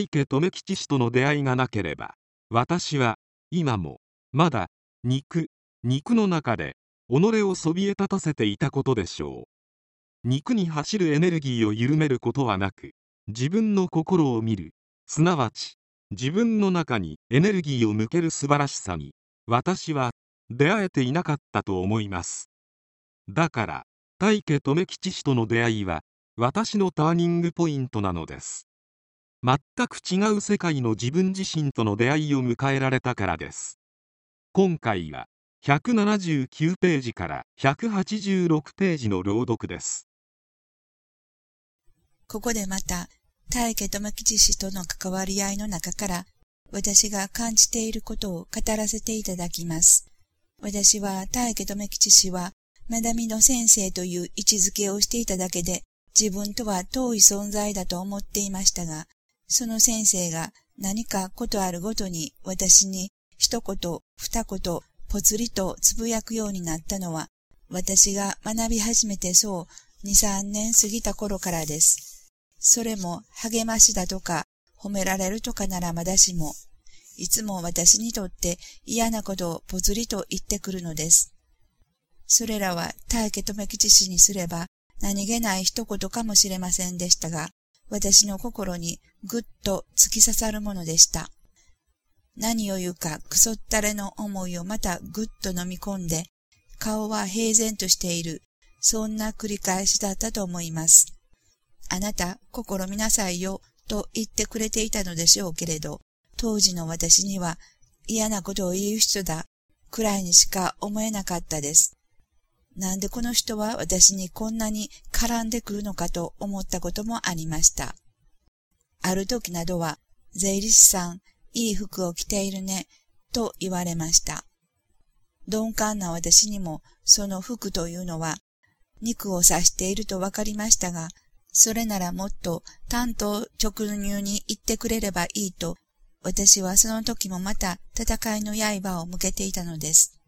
大家留吉氏との出会いがなければ私は今もまだ肉肉の中で己をそびえ立たせていたことでしょう。肉に走るエネルギーを緩めることはなく自分の心を見る。すなわち自分の中にエネルギーを向ける素晴らしさに私は出会えていなかったと思います。だから大家留吉氏との出会いは私のターニングポイントなのです。全く違う世界の自分自身との出会いを迎えられたからです今回は179ページから186ページの朗読ですここでまた大家智吉氏との関わり合いの中から私が感じていることを語らせていただきます。私は大家智吉氏はマダミの先生という位置づけをしていただけで自分とは遠い存在だと思っていましたが、その先生が何かことあるごとに私に一言、二言、ぽつりとつぶやくようになったのは、私が学び始めてそう二三年過ぎた頃からです。それも励ましだとか褒められるとかならまだしも、いつも私にとって嫌なことをぽつりと言ってくるのです。それらは大家留吉氏にすれば何気ない一言かもしれませんでしたが、私の心にぐっと突き刺さるものでした。何を言うかくそったれの思いをまたぐっと飲み込んで、顔は平然としている、そんな繰り返しだったと思います。あなた、心見なさいよ、と言ってくれていたのでしょうけれど、当時の私には嫌なことを言う人だ、くらいにしか思えなかったです。なんでこの人は私にこんなに絡んでくるのかと思ったこともありました。ある時などは、税理士さん、いい服を着ているね、と言われました。鈍感な私にも、その服というのは、肉を指しているとわかりましたが、それならもっと担当直入に言ってくれればいいと、私はその時もまた戦いの刃を向けていたのです。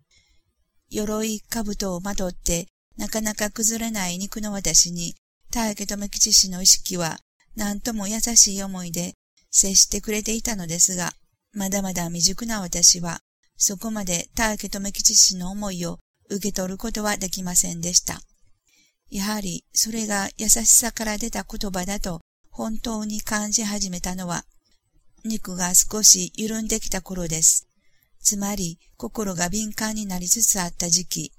鎧兜をまとって、なかなか崩れない肉の私に、大家留吉氏の意識は、なんとも優しい思いで接してくれていたのですが、まだまだ未熟な私は、そこまで大家留吉氏の思いを受け取ることはできませんでした。やはり、それが優しさから出た言葉だと本当に感じ始めたのは、肉が少し緩んできた頃です。つまり心が敏感になりつつあった時期、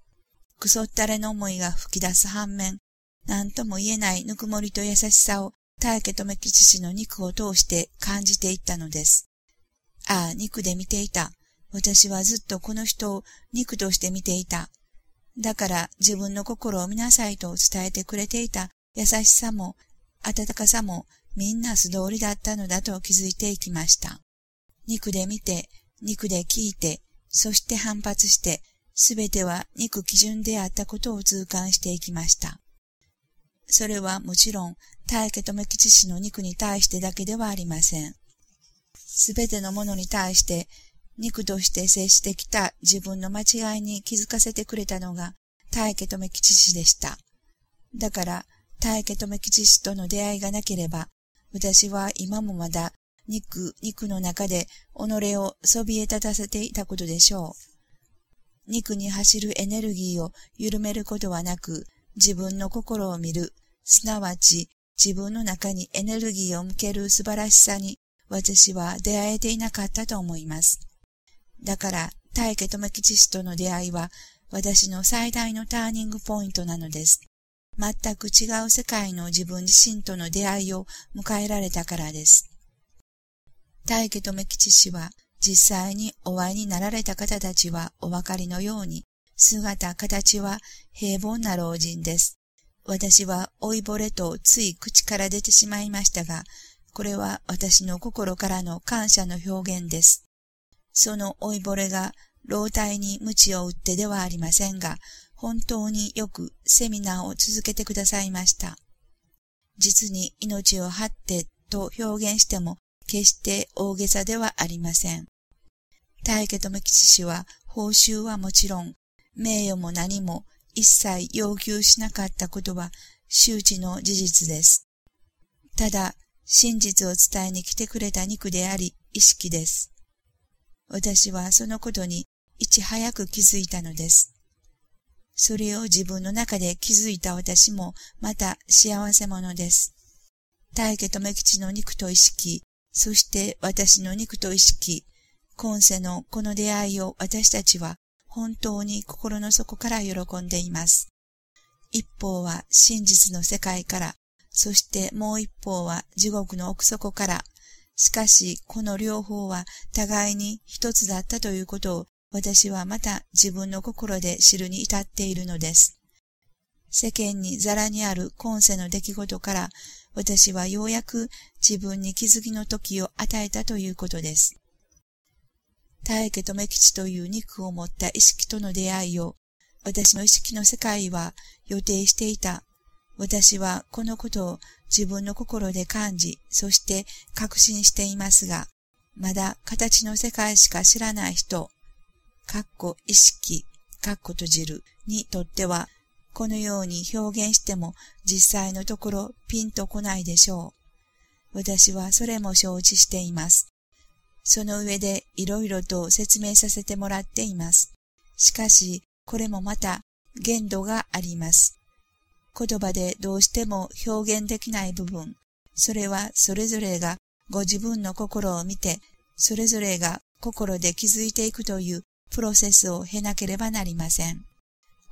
くそったれの思いが吹き出す反面、何とも言えないぬくもりと優しさを大家留吉氏の肉を通して感じていったのです。ああ、肉で見ていた。私はずっとこの人を肉として見ていた。だから自分の心を見なさいと伝えてくれていた優しさも温かさもみんな素通りだったのだと気づいていきました。肉で見て肉で聞いて、そして反発して、すべては肉基準であったことを痛感していきました。それはもちろん、大家留吉氏の肉に対してだけではありません。すべてのものに対して、肉として接してきた自分の間違いに気づかせてくれたのが、大家留吉氏でした。だから、大家留吉氏との出会いがなければ、私は今もまだ肉、肉の中で己をそびえ立たせていたことでしょう。肉に走るエネルギーを緩めることはなく、自分の心を見る、すなわち自分の中にエネルギーを向ける素晴らしさに私は出会えていなかったと思います。だから、大家智吉氏との出会いは私の最大のターニングポイントなのです。全く違う世界の自分自身との出会いを迎えられたからです。大家留吉氏は実際にお会いになられた方たちはお分かりのように、姿、形は平凡な老人です。私は老いぼれとつい口から出てしまいましたが、これは私の心からの感謝の表現です。その老いぼれが老体に鞭を打ってではありませんが、本当によくセミナーを続けてくださいました。実に命を張ってと表現しても決して大げさではありません。大家留吉氏は報酬はもちろん、名誉も何も一切要求しなかったことは周知の事実です。ただ、真実を伝えに来てくれた肉であり、意識です。私はそのことにいち早く気づいたのです。それを自分の中で気づいた私もまた幸せ者です。大家留吉の肉と意識、そして私の肉と意識、今世のこの出会いを私たちは本当に心の底から喜んでいます。一方は真実の世界から、そしてもう一方は地獄の奥底から、しかしこの両方は互いに一つだったということを私はまた自分の心で知るに至っているのです。世間にザラにある今世の出来事から私はようやく自分に気づきの時を与えたということです。大家留吉という肉を持った意識との出会いを私の意識の世界は予定していた。私はこのことを自分の心で感じ、そして確信していますが、まだ形の世界しか知らない人、かっこ意識、かっこ閉じるにとっては、このように表現しても実際のところピンとこないでしょう。私はそれも承知しています。その上でいろいろと説明させてもらっています。しかし、これもまた限度があります。言葉でどうしても表現できない部分、それはそれぞれがご自分の心を見て、それぞれが心で気づいていくというプロセスを経なければなりません。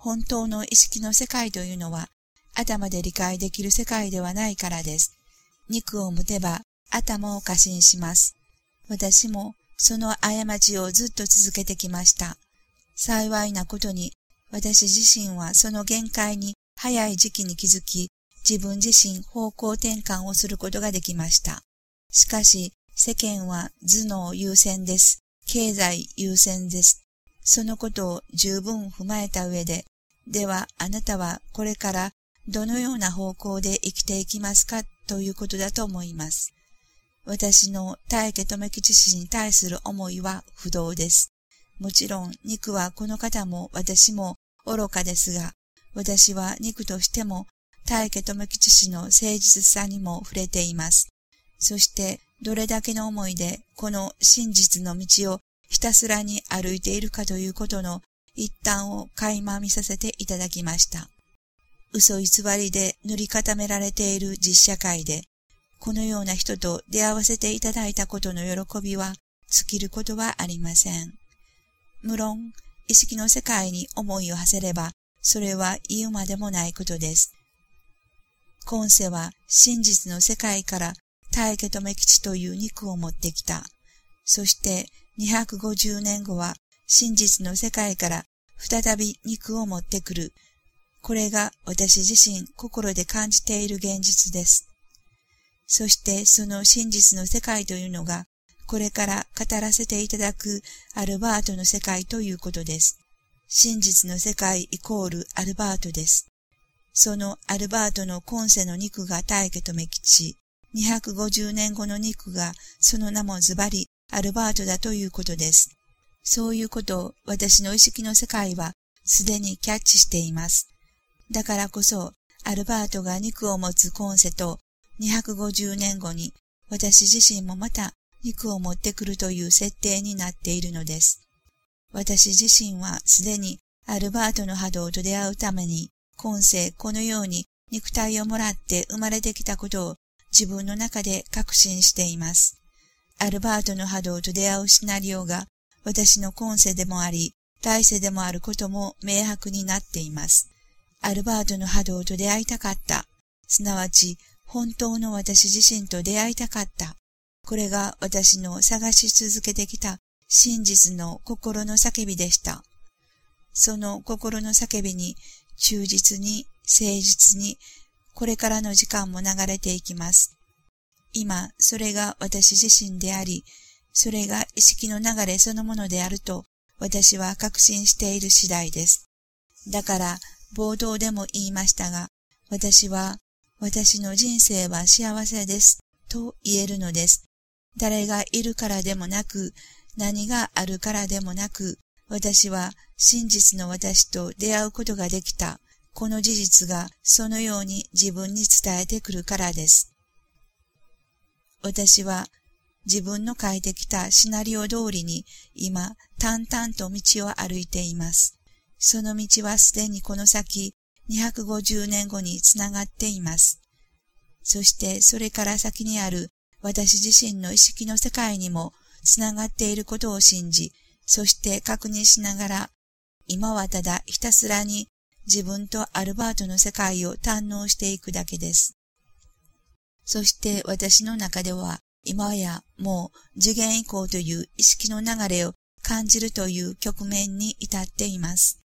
本当の意識の世界というのは、頭で理解できる世界ではないからです。肉を持てば頭を過信します。私もその過ちをずっと続けてきました。幸いなことに、私自身はその限界に早い時期に気づき、自分自身方向転換をすることができました。しかし、世間は頭脳優先です。経済優先です。そのことを十分踏まえた上で、ではあなたはこれからどのような方向で生きていきますかということだと思います。私の大家留吉氏に対する思いは不動です。もちろん肉はこの方も私も愚かですが、私は肉としても大家留吉氏の誠実さにも触れています。そしてどれだけの思いでこの真実の道をひたすらに歩いているかということの一端を垣間見させていただきました。嘘偽りで塗り固められている実社会で、このような人と出会わせていただいたことの喜びは尽きることはありません。無論、意識の世界に思いを馳せれば、それは言うまでもないことです。今世は真実の世界から大家留吉という肉を持ってきた。そして250年後は真実の世界から再び肉を持ってくる。これが私自身心で感じている現実です。そしてその真実の世界というのが、これから語らせていただくアルバートの世界ということです。真実の世界イコールアルバートです。そのアルバートの今世の肉が大家とめ吉、250年後の肉がその名もズバリアルバートだということです。そういうことを私の意識の世界はすでにキャッチしています。だからこそ、アルバートが肉を持つ今世と250年後に私自身もまた肉を持ってくるという設定になっているのです。私自身はすでにアルバートの波動と出会うために今世このように肉体をもらって生まれてきたことを自分の中で確信しています。アルバートの波動と出会うシナリオが私の今世でもあり、来世でもあることも明白になっています。アルバートの波動と出会いたかった。すなわち、本当の私自身と出会いたかった。これが私の探し続けてきた真実の心の叫びでした。その心の叫びに忠実に誠実にこれからの時間も流れていきます。今、それが私自身であり、それが意識の流れそのものであると、私は確信している次第です。だから、冒頭でも言いましたが、私は、私の人生は幸せです、と言えるのです。誰がいるからでもなく、何があるからでもなく、私は真実の私と出会うことができた。この事実がそのように自分に伝えてくるからです。私は自分の書いてきたシナリオ通りに今淡々と道を歩いています。その道はすでにこの先250年後につながっています。そしてそれから先にある私自身の意識の世界にもつながっていることを信じ、そして確認しながら、今はただひたすらに自分とアルバートの世界を堪能していくだけです。そして私の中では今やもう次元以降という意識の流れを感じるという局面に至っています。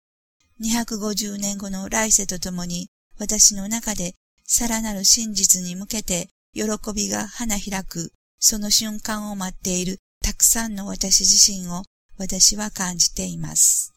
250年後の来世とともに私の中でさらなる真実に向けて喜びが花開くその瞬間を待っているたくさんの私自身を私は感じています。